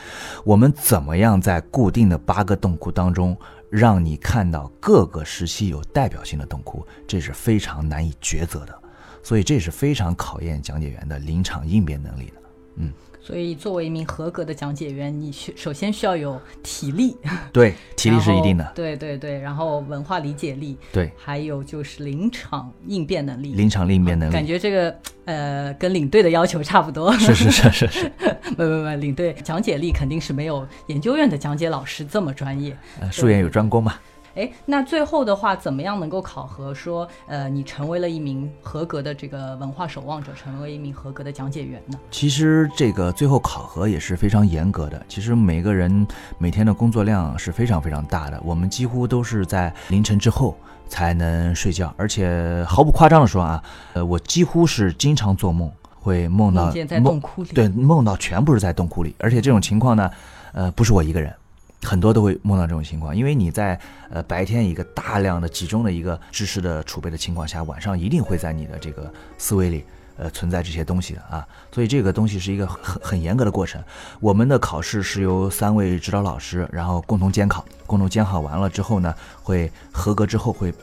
我们怎么样在固定的八个洞窟当中，让你看到各个时期有代表性的洞窟？这是非常难以抉择的，所以这是非常考验讲解员的临场应变能力的。嗯，
所以，作为一名合格的讲解员，你需首先需要有体力，(laughs)
对，体力是一定的，
对对对，然后文化理解力，
对，
还有就是临场应变能力，
临场应变能力，
感觉这个呃跟领队的要求差不多，
是是是是是，
不不不，领队讲解力肯定是没有研究院的讲解老师这么专业，
呃，术业有专攻嘛。
哎，那最后的话，怎么样能够考核说，呃，你成为了一名合格的这个文化守望者，成为一名合格的讲解员呢？
其实这个最后考核也是非常严格的。其实每个人每天的工作量是非常非常大的，我们几乎都是在凌晨之后才能睡觉，而且毫不夸张的说啊，呃，我几乎是经常做梦，会梦到
在洞窟里，
对，梦到全部是在洞窟里，而且这种情况呢，呃，不是我一个人。很多都会梦到这种情况，因为你在呃白天一个大量的集中的一个知识的储备的情况下，晚上一定会在你的这个思维里呃存在这些东西的啊，所以这个东西是一个很很严格的过程。我们的考试是由三位指导老师，然后共同监考，共同监考完了之后呢，会合格之后会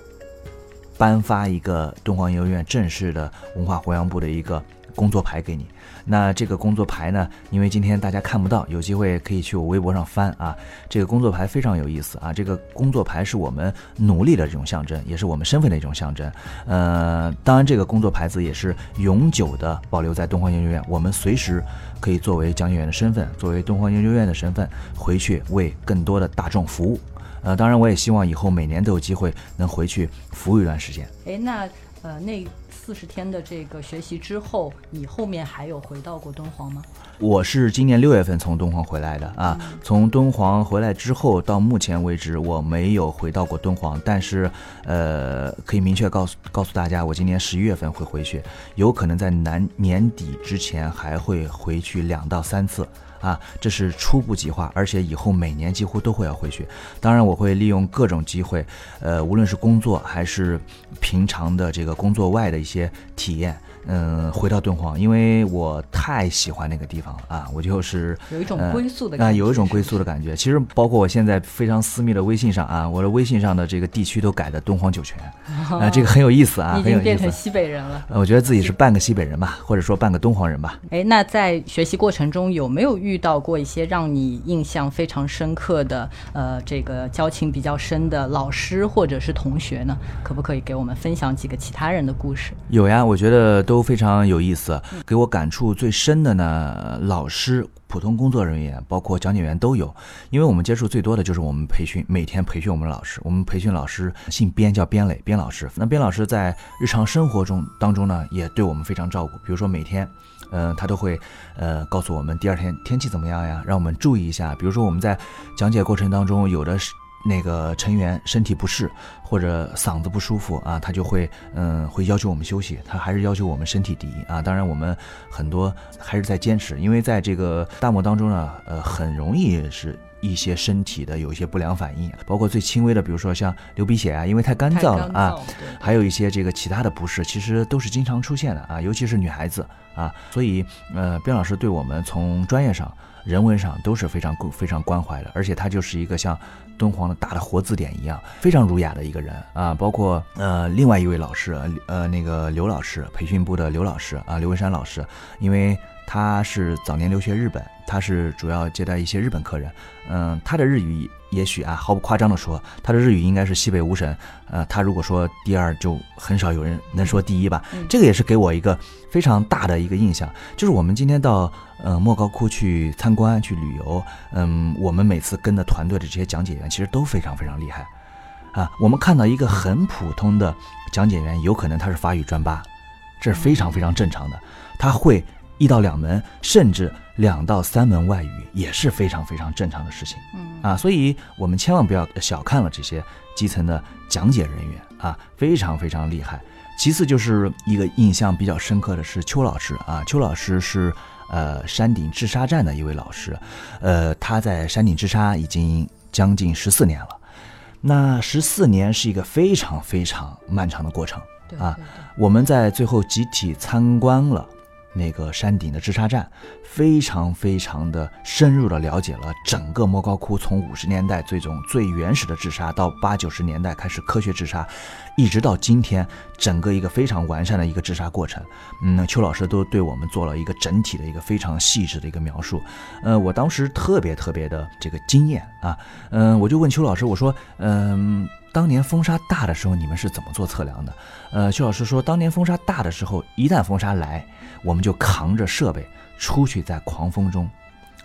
颁发一个敦煌研究院正式的文化弘扬部的一个工作牌给你。那这个工作牌呢？因为今天大家看不到，有机会可以去我微博上翻啊。这个工作牌非常有意思啊。这个工作牌是我们努力的这种象征，也是我们身份的一种象征。呃，当然这个工作牌子也是永久的保留在敦煌研究院，我们随时可以作为讲解员的身份，作为敦煌研究院的身份回去为更多的大众服务。呃，当然我也希望以后每年都有机会能回去服务一段时间。
哎，那呃那。四十天的这个学习之后，你后面还有回到过敦煌吗？
我是今年六月份从敦煌回来的啊。从敦煌回来之后，到目前为止我没有回到过敦煌，但是呃，可以明确告诉告诉大家，我今年十一月份会回去，有可能在南年底之前还会回去两到三次。啊，这是初步计划，而且以后每年几乎都会要回去。当然，我会利用各种机会，呃，无论是工作还是平常的这个工作外的一些体验。嗯，回到敦煌，因为我太喜欢那个地方了啊！我就是
有一种归宿的感
觉，啊，有一种归宿的感觉。其实，包括我现在非常私密的微信上啊，我的微信上的这个地区都改的敦煌酒泉啊，这个很有意思啊，
已经变成西北人了。
我觉得自己是半个西北人吧，或者说半个敦煌人吧。
哎，那在学习过程中有没有遇到过一些让你印象非常深刻的，呃，这个交情比较深的老师或者是同学呢？可不可以给我们分享几个其他人的故事？
有呀，我觉得都。都非常有意思，给我感触最深的呢，老师、普通工作人员，包括讲解员都有，因为我们接触最多的就是我们培训，每天培训我们老师。我们培训老师姓边，叫边磊，边老师。那边老师在日常生活中当中呢，也对我们非常照顾。比如说每天，嗯，他都会呃告诉我们第二天天气怎么样呀，让我们注意一下。比如说我们在讲解过程当中，有的是。那个成员身体不适或者嗓子不舒服啊，他就会嗯会要求我们休息，他还是要求我们身体第一啊。当然我们很多还是在坚持，因为在这个大漠当中呢，呃很容易是一些身体的有一些不良反应，包括最轻微的，比如说像流鼻血啊，因为太干燥了啊，还有一些这个其他的不适，其实都是经常出现的啊，尤其是女孩子啊，所以呃边老师对我们从专业上。人文上都是非常非常关怀的，而且他就是一个像敦煌的大的活字典一样，非常儒雅的一个人啊。包括呃另外一位老师，呃那个刘老师，培训部的刘老师啊，刘文山老师，因为他是早年留学日本，他是主要接待一些日本客人，嗯，他的日语。也许啊，毫不夸张的说，他的日语应该是西北五省，呃，他如果说第二，就很少有人能说第一吧。这个也是给我一个非常大的一个印象，就是我们今天到呃莫高窟去参观去旅游，嗯，我们每次跟的团队的这些讲解员其实都非常非常厉害，啊，我们看到一个很普通的讲解员，有可能他是法语专八，这是非常非常正常的，他会一到两门，甚至。两到三门外语也是非常非常正常的事情，嗯啊，所以我们千万不要小看了这些基层的讲解人员啊，非常非常厉害。其次就是一个印象比较深刻的是邱老师啊，邱老师是呃山顶治沙站的一位老师，呃他在山顶治沙已经将近十四年了，那十四年是一个非常非常漫长的过程啊，我们在最后集体参观了。那个山顶的治沙站，非常非常的深入的了解了整个莫高窟从五十年代这种最原始的治沙，到八九十年代开始科学治沙，一直到今天整个一个非常完善的一个治沙过程。嗯，邱老师都对我们做了一个整体的一个非常细致的一个描述。呃，我当时特别特别的这个惊艳啊，嗯，我就问邱老师，我说，嗯。当年风沙大的时候，你们是怎么做测量的？呃，邱老师说，当年风沙大的时候，一旦风沙来，我们就扛着设备出去，在狂风中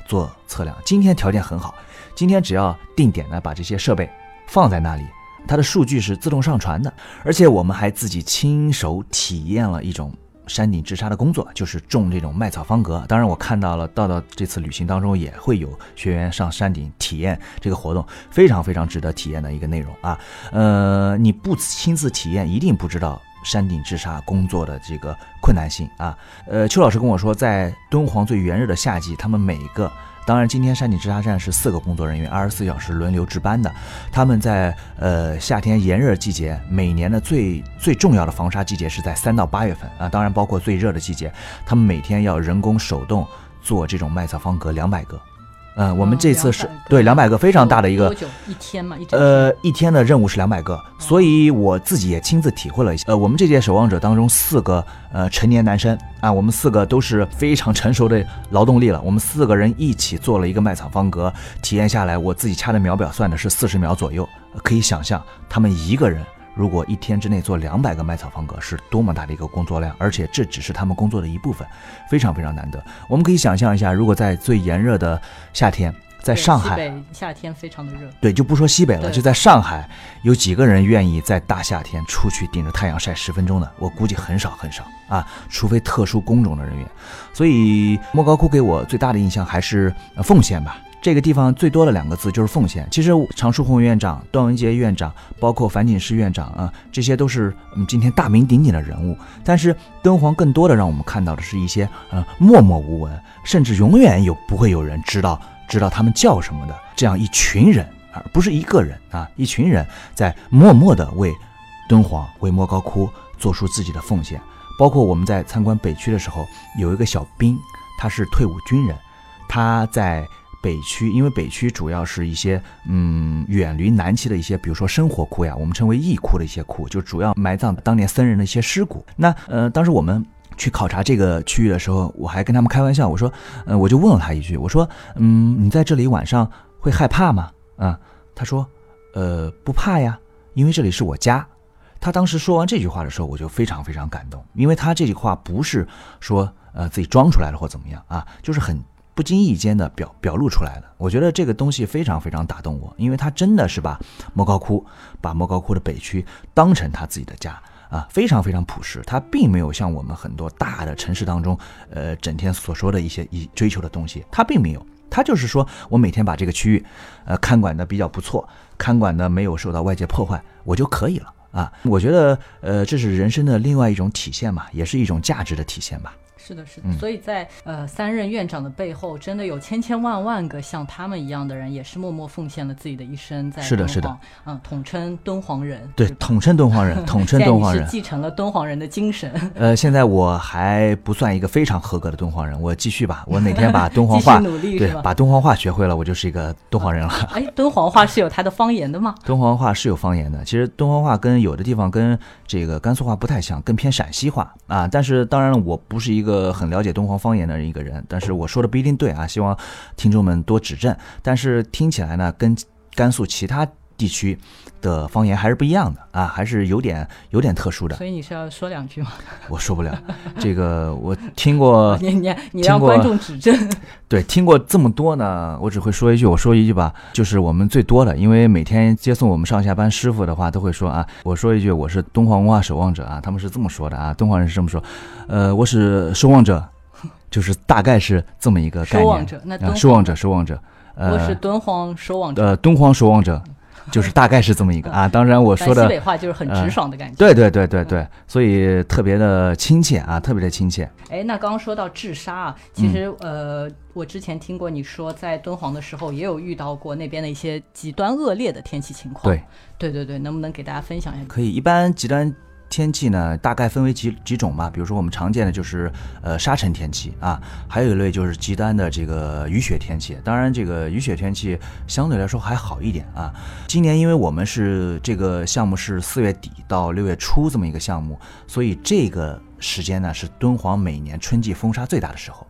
做测量。今天条件很好，今天只要定点的把这些设备放在那里，它的数据是自动上传的，而且我们还自己亲手体验了一种。山顶治沙的工作就是种这种麦草方格。当然，我看到了，到到这次旅行当中也会有学员上山顶体验这个活动，非常非常值得体验的一个内容啊。呃，你不亲自体验，一定不知道山顶治沙工作的这个困难性啊。呃，邱老师跟我说，在敦煌最炎热的夏季，他们每一个。当然，今天山顶治沙站是四个工作人员，二十四小时轮流值班的。他们在呃夏天炎热季节，每年的最最重要的防沙季节是在三到八月份啊，当然包括最热的季节，他们每天要人工手动做这种麦草方格两百个。嗯，我们这次是对两百个非常大的一个
多久一天嘛？一
呃一天的任务是两百个，所以我自己也亲自体会了一下。呃，我们这届守望者当中四个呃成年男生啊，我们四个都是非常成熟的劳动力了。我们四个人一起做了一个麦草方格，体验下来，我自己掐的秒表算的是四十秒左右，可以想象他们一个人。如果一天之内做两百个麦草方格，是多么大的一个工作量，而且这只是他们工作的一部分，非常非常难得。我们可以想象一下，如果在最炎热的夏天，在上海，
夏天非常的热，
对，就不说西北了，就在上海，有几个人愿意在大夏天出去顶着太阳晒十分钟的？我估计很少很少啊，除非特殊工种的人员。所以莫高窟给我最大的印象还是奉献吧。这个地方最多的两个字就是奉献。其实常书鸿院长、段文杰院长，包括樊锦诗院长啊，这些都是嗯今天大名鼎鼎的人物。但是敦煌更多的让我们看到的是一些呃默默无闻，甚至永远有不会有人知道知道他们叫什么的这样一群人，而不是一个人啊，一群人在默默的为敦煌、为莫高窟做出自己的奉献。包括我们在参观北区的时候，有一个小兵，他是退伍军人，他在。北区，因为北区主要是一些嗯远离南区的一些，比如说生活窟呀，我们称为义窟的一些窟，就主要埋葬当年僧人的一些尸骨。那呃，当时我们去考察这个区域的时候，我还跟他们开玩笑，我说，呃，我就问了他一句，我说，嗯，你在这里晚上会害怕吗？啊，他说，呃，不怕呀，因为这里是我家。他当时说完这句话的时候，我就非常非常感动，因为他这句话不是说呃自己装出来的或怎么样啊，就是很。不经意间的表表露出来的，我觉得这个东西非常非常打动我，因为他真的是把莫高窟，把莫高窟的北区当成他自己的家啊，非常非常朴实，他并没有像我们很多大的城市当中，呃，整天所说的一些一追求的东西，他并没有，他就是说我每天把这个区域，呃，看管的比较不错，看管的没有受到外界破坏，我就可以了啊，我觉得，呃，这是人生的另外一种体现嘛，也是一种价值的体现吧。
是的，是的，所以在呃三任院长的背后，真的有千千万万个像他们一样的人，也是默默奉献了自己的一生在
是的，是的，
嗯，统称敦煌人，
对，统称敦煌人，(laughs) 统称敦煌人，
继承了敦煌人的精神。
呃，现在我还不算一个非常合格的敦煌人，我继续吧，我哪天把敦煌 (laughs) 话
努力
对，把敦煌话学会了，我就是一个敦煌人了。
哎，敦煌话是有它的方言的吗？(laughs)
敦煌话是有方言的，其实敦煌话跟有的地方跟这个甘肃话不太像，更偏陕西话啊。但是当然了，我不是一个呃很了解敦煌。方言的一个人，但是我说的不一定对啊，希望听众们多指正。但是听起来呢，跟甘肃其他地区的方言还是不一样的啊，还是有点有点特殊的。
所以你是要说两句吗？
我说不了，(laughs) 这个我听过，
你你你让观众指正。(laughs)
对，听过这么多呢，我只会说一句，我说一句吧，就是我们最多的，因为每天接送我们上下班师傅的话，都会说啊，我说一句，我是敦煌文化守望者啊，他们是这么说的啊，敦煌人是这么说，呃，我是守望者。就是大概是这么一个概念。
守望者，那
守望者，守望者，
我是敦煌守望者。
呃，敦煌守望者，(laughs) 就是大概是这么一个啊。当然我说的
西北话就是很直爽的感觉。
对对对对对，所以特别的亲切啊，特别的亲切。
哎，那刚刚说到治沙啊，其实呃，我之前听过你说，在敦煌的时候也有遇到过那边的一些极端恶劣的天气情况。
对
对对对，能不能给大家分享一下？
可以，一般极端。天气呢，大概分为几几种吧。比如说我们常见的就是呃沙尘天气啊，还有一类就是极端的这个雨雪天气。当然，这个雨雪天气相对来说还好一点啊。今年因为我们是这个项目是四月底到六月初这么一个项目，所以这个时间呢是敦煌每年春季风沙最大的时候。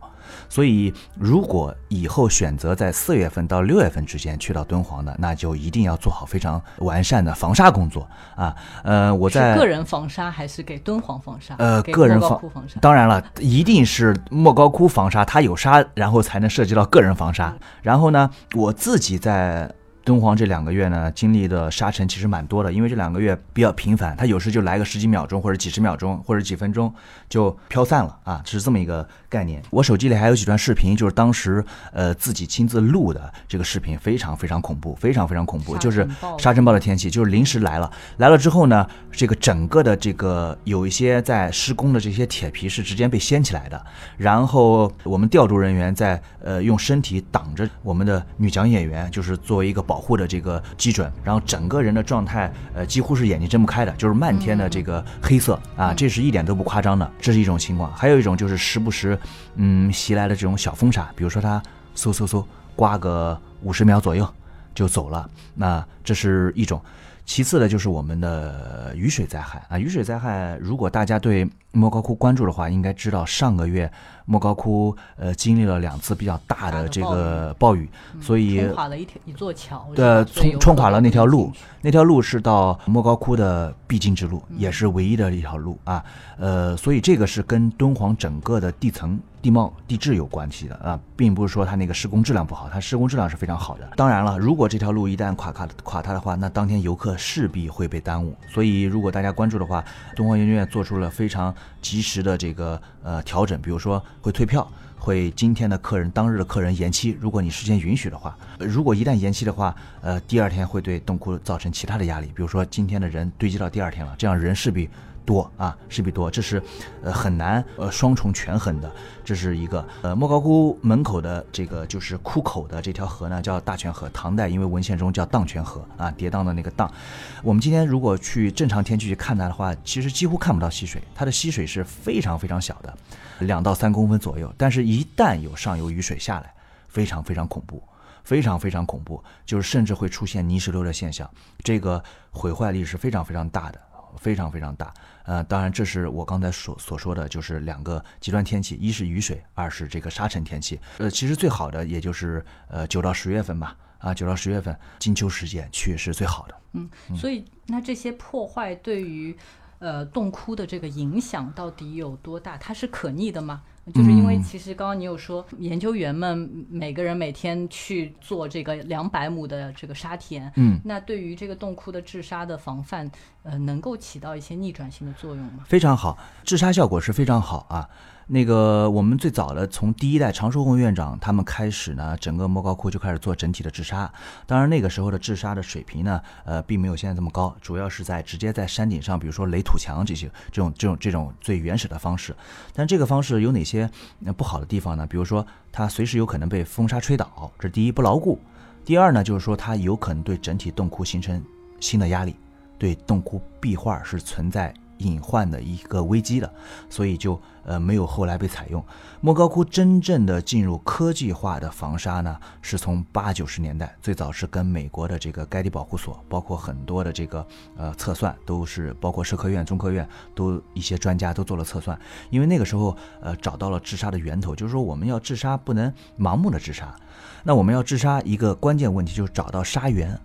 所以，如果以后选择在四月份到六月份之间去到敦煌的，那就一定要做好非常完善的防沙工作啊。呃，我在
个人防沙还是给敦煌防沙？
呃，个人防
防沙。
当然了，一定是莫高窟防沙，它有沙，然后才能涉及到个人防沙。然后呢，我自己在。敦煌这两个月呢，经历的沙尘其实蛮多的，因为这两个月比较频繁，它有时就来个十几秒钟，或者几十秒钟，或者几分钟就飘散了啊，是这么一个概念。我手机里还有几段视频，就是当时呃自己亲自录的这个视频，非常非常恐怖，非常非常恐怖，就是沙尘暴的天气，就是临时来了，来了之后呢，这个整个的这个有一些在施工的这些铁皮是直接被掀起来的，然后我们调度人员在呃用身体挡着我们的女讲演员，就是作为一个。保护的这个基准，然后整个人的状态，呃，几乎是眼睛睁不开的，就是漫天的这个黑色啊，这是一点都不夸张的，这是一种情况。还有一种就是时不时，嗯，袭来的这种小风沙，比如说它嗖嗖嗖刮个五十秒左右就走了，那这是一种。其次呢就是我们的雨水灾害啊，雨水灾害，如果大家对莫高窟关注的话，应该知道上个月。莫高窟呃经历了两次比较大的这个暴雨，所以
冲垮了一条一座桥，
对，冲冲垮了那条路，那条路是到莫高窟的必经之路，也是唯一的一条路啊。呃，所以这个是跟敦煌整个的地层、地貌、地质有关系的啊，并不是说它那个施工质量不好，它施工质量是非常好的。当然了，如果这条路一旦垮垮垮塌的话，那当天游客势必会被耽误。所以如果大家关注的话，敦煌研究院做出了非常及时的这个呃调整，比如说。会退票，会今天的客人当日的客人延期。如果你时间允许的话，如果一旦延期的话，呃，第二天会对洞窟造成其他的压力，比如说今天的人堆积到第二天了，这样人势必。多啊，是比多，这是呃很难呃双重权衡的，这是一个呃莫高窟门口的这个就是窟口的这条河呢叫大泉河，唐代因为文献中叫荡泉河啊，跌宕的那个荡。我们今天如果去正常天气去看它的话，其实几乎看不到溪水，它的溪水是非常非常小的，两到三公分左右。但是，一旦有上游雨水下来，非常非常恐怖，非常非常恐怖，就是甚至会出现泥石流的现象，这个毁坏力是非常非常大的。非常非常大，呃，当然这是我刚才所所说的就是两个极端天气，一是雨水，二是这个沙尘天气。呃，其实最好的也就是呃九到十月份吧，啊，九到十月份金秋时节去是最好的。
嗯，所以那这些破坏对于呃洞窟的这个影响到底有多大？它是可逆的吗？就是因为其实刚刚你有说，研究员们每个人每天去做这个两百亩的这个沙田，
嗯，
那对于这个洞窟的治沙的防范，呃，能够起到一些逆转性的作用吗？
非常好，治沙效果是非常好啊。那个，我们最早的从第一代常寿红院长他们开始呢，整个莫高窟就开始做整体的治沙。当然那个时候的治沙的水平呢，呃，并没有现在这么高，主要是在直接在山顶上，比如说垒土墙这些这种这种这种最原始的方式。但这个方式有哪些不好的地方呢？比如说它随时有可能被风沙吹倒，这第一不牢固；第二呢，就是说它有可能对整体洞窟形成新的压力，对洞窟壁画是存在。隐患的一个危机的，所以就呃没有后来被采用。莫高窟真正的进入科技化的防沙呢，是从八九十年代，最早是跟美国的这个盖蒂保护所，包括很多的这个呃测算，都是包括社科院、中科院都一些专家都做了测算。因为那个时候呃找到了治沙的源头，就是说我们要治沙不能盲目的治沙，那我们要治沙一个关键问题就是找到沙源。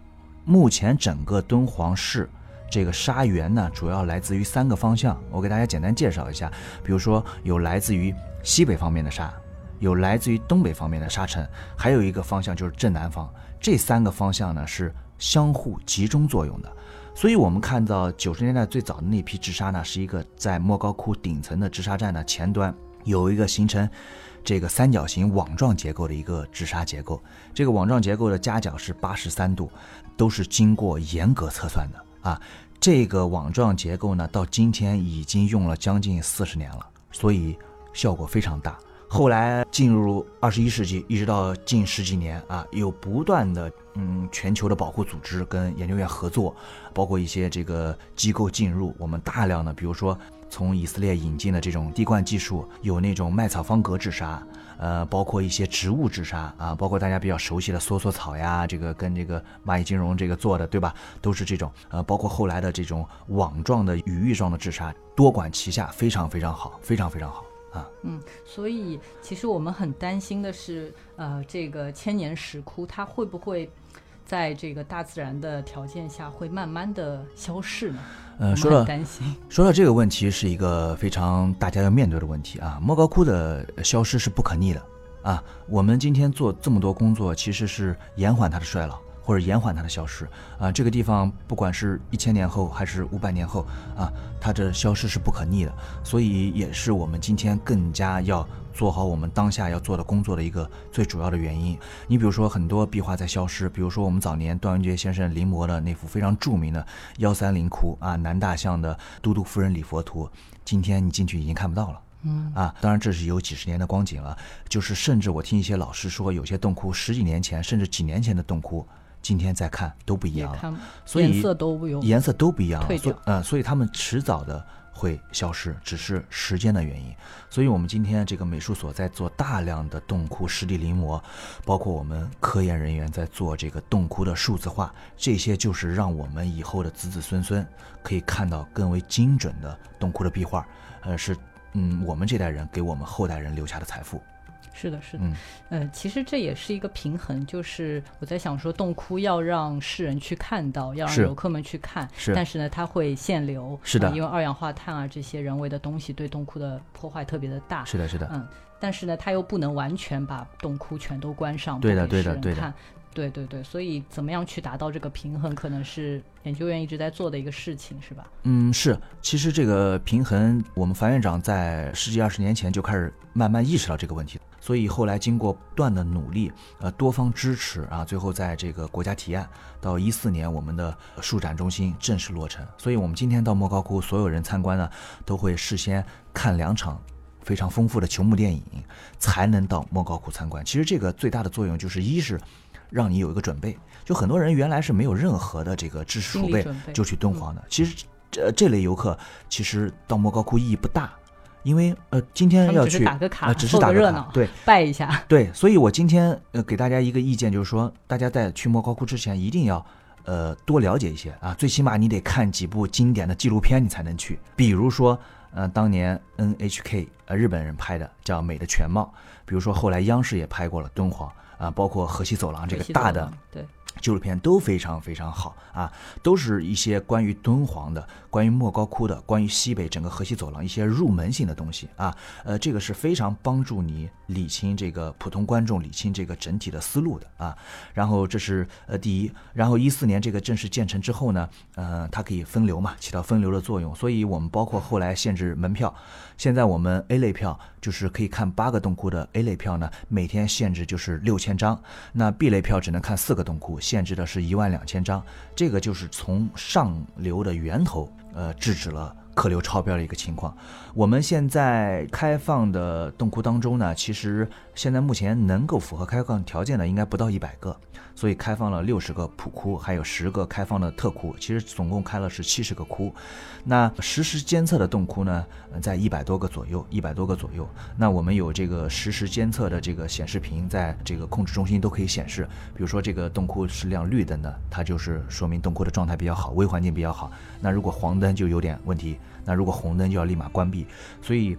目前整个敦煌市。这个沙源呢，主要来自于三个方向，我给大家简单介绍一下。比如说，有来自于西北方面的沙，有来自于东北方面的沙尘，还有一个方向就是正南方。这三个方向呢是相互集中作用的。所以，我们看到九十年代最早的那批治沙呢，是一个在莫高窟顶层的治沙站的前端，有一个形成这个三角形网状结构的一个治沙结构。这个网状结构的夹角是八十三度，都是经过严格测算的。啊，这个网状结构呢，到今天已经用了将近四十年了，所以效果非常大。后来进入二十一世纪，一直到近十几年啊，有不断的嗯全球的保护组织跟研究院合作，包括一些这个机构进入，我们大量的，比如说从以色列引进的这种滴灌技术，有那种麦草方格治沙，呃，包括一些植物治沙啊，包括大家比较熟悉的梭梭草呀，这个跟这个蚂蚁金融这个做的，对吧？都是这种，呃，包括后来的这种网状的、羽翼状的治沙，多管齐下，非常非常好，非常非常好。啊，
嗯，所以其实我们很担心的是，呃，这个千年石窟它会不会在这个大自然的条件下会慢慢的消逝呢？
呃，说到，说到这个问题是一个非常大家要面对的问题啊。莫高窟的消失是不可逆的啊。我们今天做这么多工作，其实是延缓它的衰老。或者延缓它的消失啊，这个地方不管是一千年后还是五百年后啊，它的消失是不可逆的，所以也是我们今天更加要做好我们当下要做的工作的一个最主要的原因。你比如说很多壁画在消失，比如说我们早年段文杰先生临摹的那幅非常著名的幺三零窟啊南大巷的都督夫人礼佛图，今天你进去已经看不到了。嗯啊，当然这是有几十年的光景了，就是甚至我听一些老师说，有些洞窟十几年前甚至几年前的洞窟。今天再看都不一样了，所以
颜色都不用，
颜色都不一样
了，
所呃，所以他们迟早的会消失，只是时间的原因。所以我们今天这个美术所在做大量的洞窟实地临摹，包括我们科研人员在做这个洞窟的数字化，这些就是让我们以后的子子孙孙可以看到更为精准的洞窟的壁画，呃，是嗯我们这代人给我们后代人留下的财富。
是的，是的，呃，其实这也是一个平衡，就是我在想说，洞窟要让世人去看到，要让游客们去看，
是，
但是呢，它会限流，
是的，
因为二氧化碳啊这些人为的东西对洞窟的破坏特别的大，
是的，是的，
嗯，但是呢，它又不能完全把洞窟全都关上，
对的，对的，对的。
对对对，所以怎么样去达到这个平衡，可能是研究院一直在做的一个事情，是吧？
嗯，是。其实这个平衡，我们樊院长在十几二十年前就开始慢慢意识到这个问题，所以后来经过不断的努力，呃，多方支持啊，最后在这个国家提案，到一四年我们的数展中心正式落成。所以我们今天到莫高窟，所有人参观呢，都会事先看两场非常丰富的球幕电影，才能到莫高窟参观。其实这个最大的作用就是，一是让你有一个准备，就很多人原来是没有任何的这个知识储备就去敦煌的。其实，这这类游客其实到莫高窟意义不大，因为呃，今天要去
打个卡，
只是打
个热闹，
对，
拜一下。
对，所以我今天呃给大家一个意见，就是说，大家在去莫高窟之前一定要呃多了解一些啊，最起码你得看几部经典的纪录片，你才能去。比如说，呃，当年 NHK 呃日本人拍的叫《美的全貌》，比如说后来央视也拍过了敦煌。啊，包括河西走廊这个大的
对。
纪录片都非常非常好啊，都是一些关于敦煌的、关于莫高窟的、关于西北整个河西走廊一些入门性的东西啊。呃，这个是非常帮助你理清这个普通观众理清这个整体的思路的啊。然后这是呃第一，然后一四年这个正式建成之后呢，呃，它可以分流嘛，起到分流的作用。所以我们包括后来限制门票，现在我们 A 类票就是可以看八个洞窟的 A 类票呢，每天限制就是六千张，那 B 类票只能看四个洞窟。限制的是一万两千张，这个就是从上流的源头，呃，制止了客流超标的一个情况。我们现在开放的洞窟当中呢，其实现在目前能够符合开放条件的，应该不到一百个。所以开放了六十个普窟，还有十个开放的特窟，其实总共开了是七十个窟。那实时监测的洞窟呢，在一百多个左右，一百多个左右。那我们有这个实时监测的这个显示屏，在这个控制中心都可以显示。比如说这个洞窟是亮绿灯的，它就是说明洞窟的状态比较好，微环境比较好。那如果黄灯就有点问题，那如果红灯就要立马关闭。所以。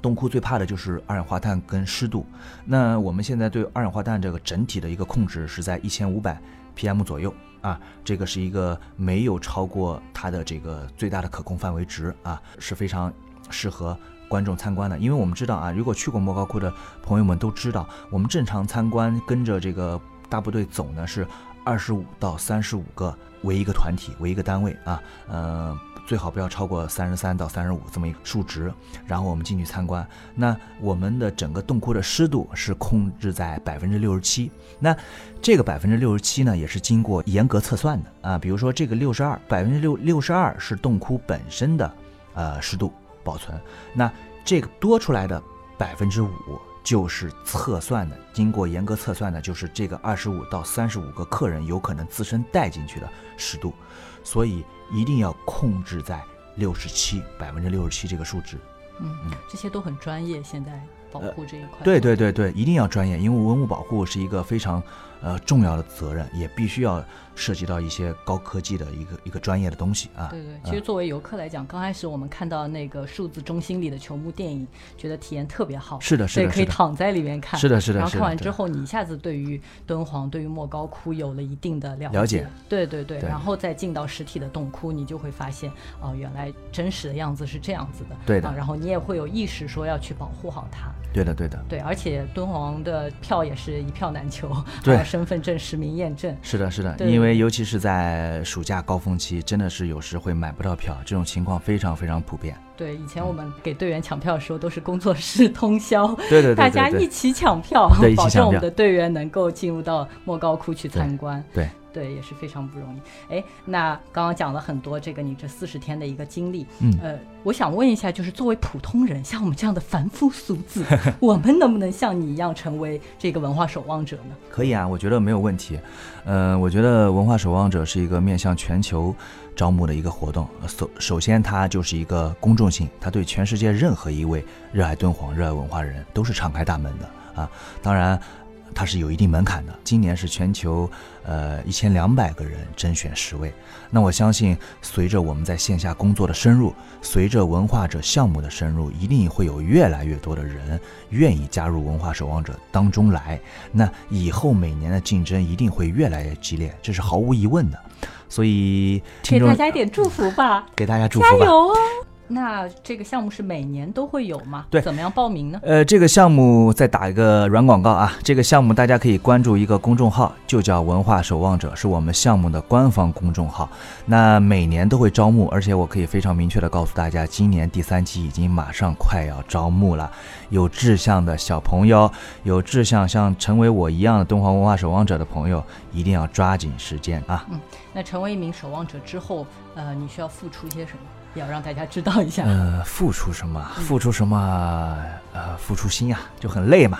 洞窟最怕的就是二氧化碳跟湿度。那我们现在对二氧化碳这个整体的一个控制是在一千五百 PM 左右啊，这个是一个没有超过它的这个最大的可控范围值啊，是非常适合观众参观的。因为我们知道啊，如果去过莫高窟的朋友们都知道，我们正常参观跟着这个大部队走呢是二十五到三十五个为一个团体为一个单位啊，嗯。最好不要超过三十三到三十五这么一个数值，然后我们进去参观。那我们的整个洞窟的湿度是控制在百分之六十七。那这个百分之六十七呢，也是经过严格测算的啊。比如说这个六十二，百分之六六十二是洞窟本身的呃湿度保存。那这个多出来的百分之五，就是测算的，经过严格测算的，就是这个二十五到三十五个客人有可能自身带进去的湿度，所以一定要控制在六十七百分之六十七这个数值。
嗯，这些都很专业，现在保护这一块。
对对对对，一定要专业，因为文物保护是一个非常呃重要的责任，也必须要涉及到一些高科技的一个一个专业的东西啊。
对对，其实作为游客来讲，刚开始我们看到那个数字中心里的球幕电影，觉得体验特别好。
是的，是的，
可以躺在里面看。
是的，是的。
然后看完之后，你一下子对于敦煌、对于莫高窟有了一定的了
解。
对对对。然后再进到实体的洞窟，你就会发现，哦，原来真实的样子是这样子的。
对的。
然后你也会有意识说要去保护好它。
对的，对的。
对，而且敦煌的票也是一票难求，
对，
身份证实名验证。
是的，是的。因为尤其是在暑假高峰期，真的是有时会买不到票，这种情况非常非常普遍。
对，以前我们给队员抢票的时候，都是工作室通宵，(laughs)
对对对，
大家一起抢票，保证我们的队员能够进入到莫高窟去参观。
对。
对，也是非常不容易。哎，那刚刚讲了很多这个你这四十天的一个经历，
嗯，
呃，我想问一下，就是作为普通人，像我们这样的凡夫俗子，(laughs) 我们能不能像你一样成为这个文化守望者呢？
可以啊，我觉得没有问题。呃，我觉得文化守望者是一个面向全球招募的一个活动。首首先，它就是一个公众性，它对全世界任何一位热爱敦煌、热爱文化的人都是敞开大门的啊。当然。它是有一定门槛的。今年是全球，呃，一千两百个人甄选十位。那我相信，随着我们在线下工作的深入，随着文化者项目的深入，一定会有越来越多的人愿意加入文化守望者当中来。那以后每年的竞争一定会越来越激烈，这是毫无疑问的。所以，
给大家一点祝福吧，
给大家祝福吧，
加油哦！那这个项目是每年都会有吗？
对，
怎么样报名呢？
呃，这个项目再打一个软广告啊，这个项目大家可以关注一个公众号，就叫“文化守望者”，是我们项目的官方公众号。那每年都会招募，而且我可以非常明确的告诉大家，今年第三期已经马上快要招募了。有志向的小朋友，有志向像成为我一样的敦煌文化守望者的朋友，一定要抓紧时间啊！
嗯，那成为一名守望者之后，呃，你需要付出些什么？要让大家知道一下。
呃，付出什么？付出什么？呃，付出心呀，就很累嘛。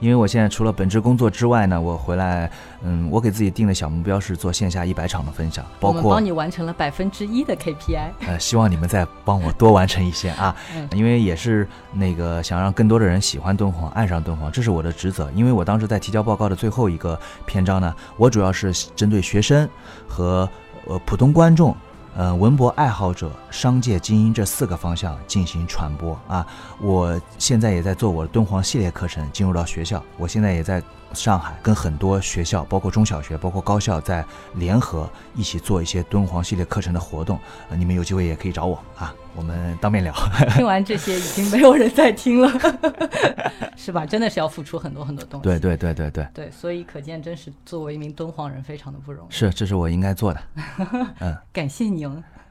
因为我现在除了本职工作之外呢，我回来，嗯，我给自己定的小目标是做线下一百场的分享，包括
帮你完成了百分之一的 KPI。
呃，希望你们再帮我多完成一些啊，(laughs) 因为也是那个想让更多的人喜欢敦煌，爱上敦煌，这是我的职责。因为我当时在提交报告的最后一个篇章呢，我主要是针对学生和呃普通观众。呃，文博爱好者、商界精英这四个方向进行传播啊！我现在也在做我的敦煌系列课程，进入到学校。我现在也在上海跟很多学校，包括中小学、包括高校，在联合一起做一些敦煌系列课程的活动。呃，你们有机会也可以找我啊，我们当面聊。(laughs)
听完这些，已经没有人在听了，(laughs) 是吧？真的是要付出很多很多东西。
对对对对对
对，所以可见，真是作为一名敦煌人，非常的不容易。
是，这是我应该做的。(laughs) 嗯，
感谢你。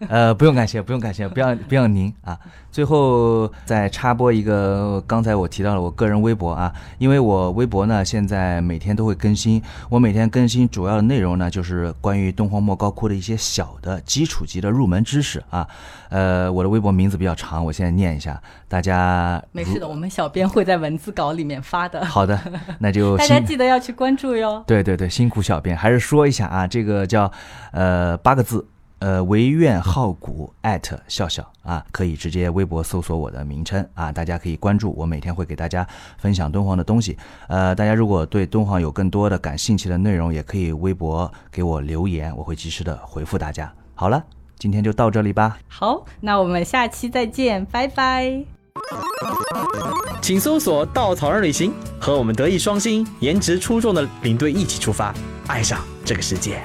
呃，不用感谢，不用感谢，不要不要您啊！最后再插播一个，刚才我提到了我个人微博啊，因为我微博呢现在每天都会更新，我每天更新主要的内容呢就是关于敦煌莫高窟的一些小的基础级的入门知识啊。呃，我的微博名字比较长，我现在念一下，大家
没事的，我们小编会在文字稿里面发的。
好的，(laughs) 那就
大家记得要去关注哟。
对对对，辛苦小编，还是说一下啊，这个叫呃八个字。呃，唯愿好古艾特笑笑啊，可以直接微博搜索我的名称啊，大家可以关注我，每天会给大家分享敦煌的东西。呃，大家如果对敦煌有更多的感兴趣的内容，也可以微博给我留言，我会及时的回复大家。好了，今天就到这里吧。
好，那我们下期再见，拜拜。
请搜索“稻草人旅行”，和我们德艺双馨、颜值出众的领队一起出发，爱上这个世界。